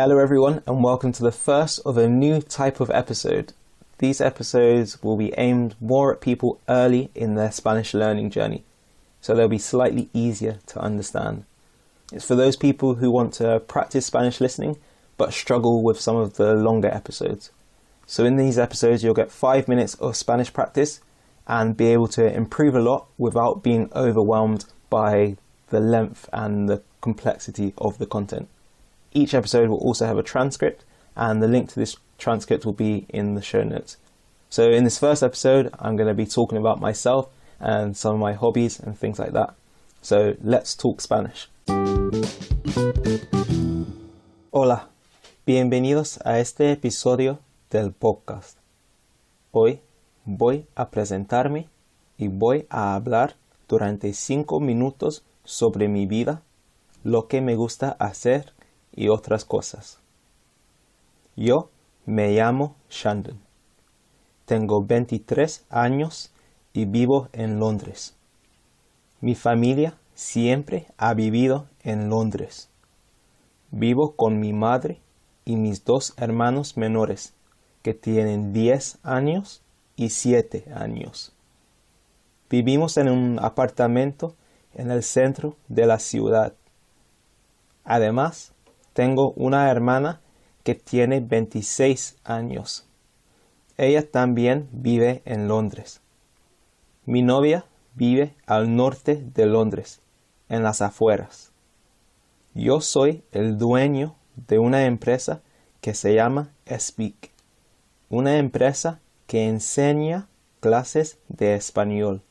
Hello, everyone, and welcome to the first of a new type of episode. These episodes will be aimed more at people early in their Spanish learning journey, so they'll be slightly easier to understand. It's for those people who want to practice Spanish listening but struggle with some of the longer episodes. So, in these episodes, you'll get five minutes of Spanish practice and be able to improve a lot without being overwhelmed by the length and the complexity of the content. Each episode will also have a transcript, and the link to this transcript will be in the show notes. So, in this first episode, I'm going to be talking about myself and some of my hobbies and things like that. So, let's talk Spanish. Hola, bienvenidos a este episodio del podcast. Hoy voy a presentarme y voy a hablar durante cinco minutos sobre mi vida, lo que me gusta hacer y otras cosas. Yo me llamo Shandon. Tengo 23 años y vivo en Londres. Mi familia siempre ha vivido en Londres. Vivo con mi madre y mis dos hermanos menores, que tienen 10 años y 7 años. Vivimos en un apartamento en el centro de la ciudad. Además, tengo una hermana que tiene 26 años. Ella también vive en Londres. Mi novia vive al norte de Londres, en las afueras. Yo soy el dueño de una empresa que se llama Speak, una empresa que enseña clases de español.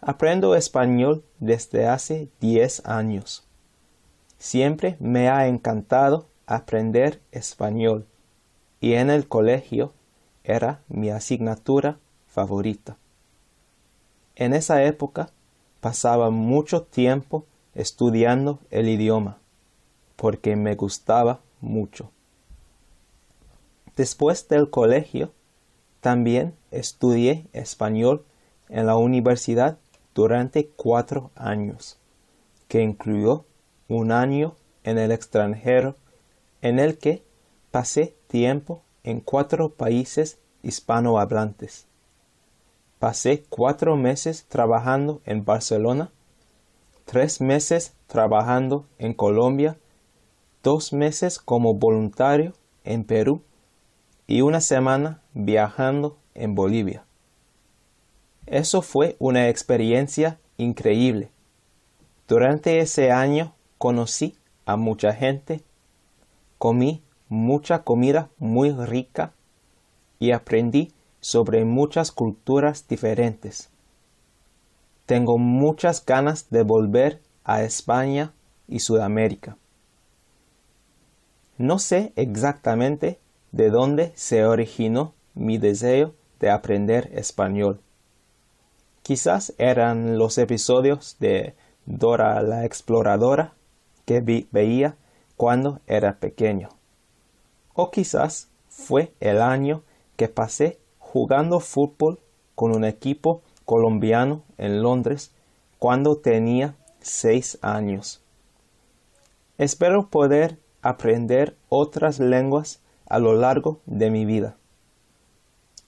Aprendo español desde hace 10 años. Siempre me ha encantado aprender español y en el colegio era mi asignatura favorita. En esa época pasaba mucho tiempo estudiando el idioma porque me gustaba mucho. Después del colegio, también estudié español en la universidad durante cuatro años, que incluyó un año en el extranjero en el que pasé tiempo en cuatro países hispanohablantes. Pasé cuatro meses trabajando en Barcelona, tres meses trabajando en Colombia, dos meses como voluntario en Perú y una semana viajando en Bolivia. Eso fue una experiencia increíble. Durante ese año conocí a mucha gente, comí mucha comida muy rica y aprendí sobre muchas culturas diferentes. Tengo muchas ganas de volver a España y Sudamérica. No sé exactamente de dónde se originó mi deseo de aprender español. Quizás eran los episodios de Dora la Exploradora que veía cuando era pequeño. O quizás fue el año que pasé jugando fútbol con un equipo colombiano en Londres cuando tenía seis años. Espero poder aprender otras lenguas a lo largo de mi vida.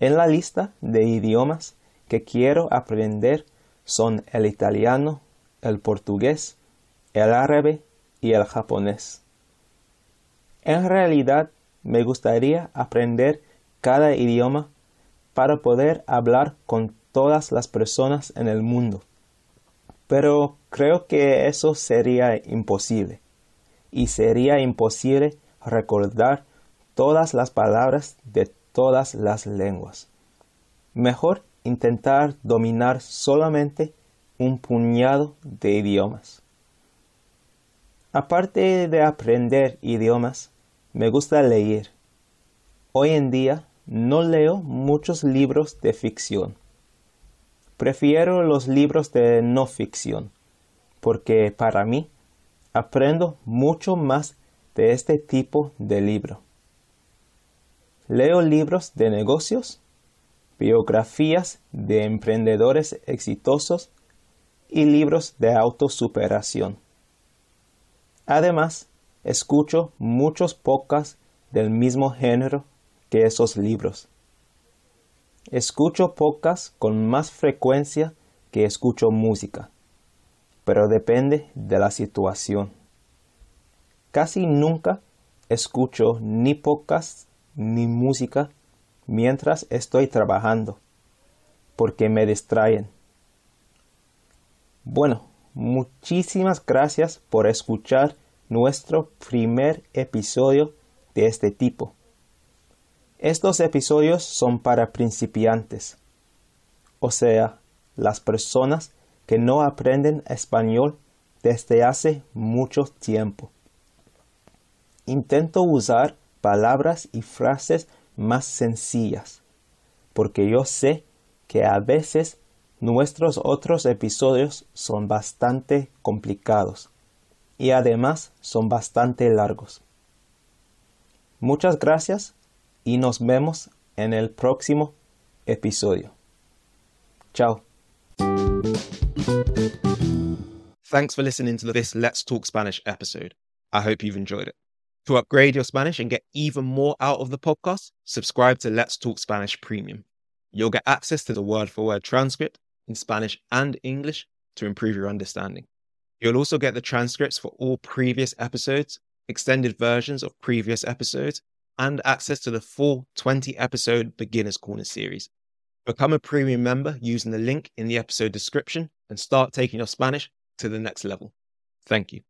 En la lista de idiomas que quiero aprender son el italiano, el portugués, el árabe y el japonés. En realidad me gustaría aprender cada idioma para poder hablar con todas las personas en el mundo. Pero creo que eso sería imposible. Y sería imposible recordar todas las palabras de todas las lenguas. Mejor intentar dominar solamente un puñado de idiomas. Aparte de aprender idiomas, me gusta leer. Hoy en día no leo muchos libros de ficción. Prefiero los libros de no ficción, porque para mí aprendo mucho más de este tipo de libro. Leo libros de negocios, biografías de emprendedores exitosos y libros de autosuperación. Además, escucho muchos podcasts del mismo género que esos libros. Escucho podcasts con más frecuencia que escucho música, pero depende de la situación. Casi nunca escucho ni podcasts ni música mientras estoy trabajando, porque me distraen. Bueno, muchísimas gracias por escuchar nuestro primer episodio de este tipo. Estos episodios son para principiantes, o sea, las personas que no aprenden español desde hace mucho tiempo. Intento usar palabras y frases más sencillas, porque yo sé que a veces nuestros otros episodios son bastante complicados y además son bastante largos. Muchas gracias y nos vemos en el próximo episodio. Chao. Thanks for listening to this Let's Talk Spanish episode. I hope you've enjoyed it. To upgrade your Spanish and get even more out of the podcast, subscribe to Let's Talk Spanish Premium. You'll get access to the word for word transcript in Spanish and English to improve your understanding. You'll also get the transcripts for all previous episodes, extended versions of previous episodes, and access to the full 20 episode Beginner's Corner series. Become a premium member using the link in the episode description and start taking your Spanish to the next level. Thank you.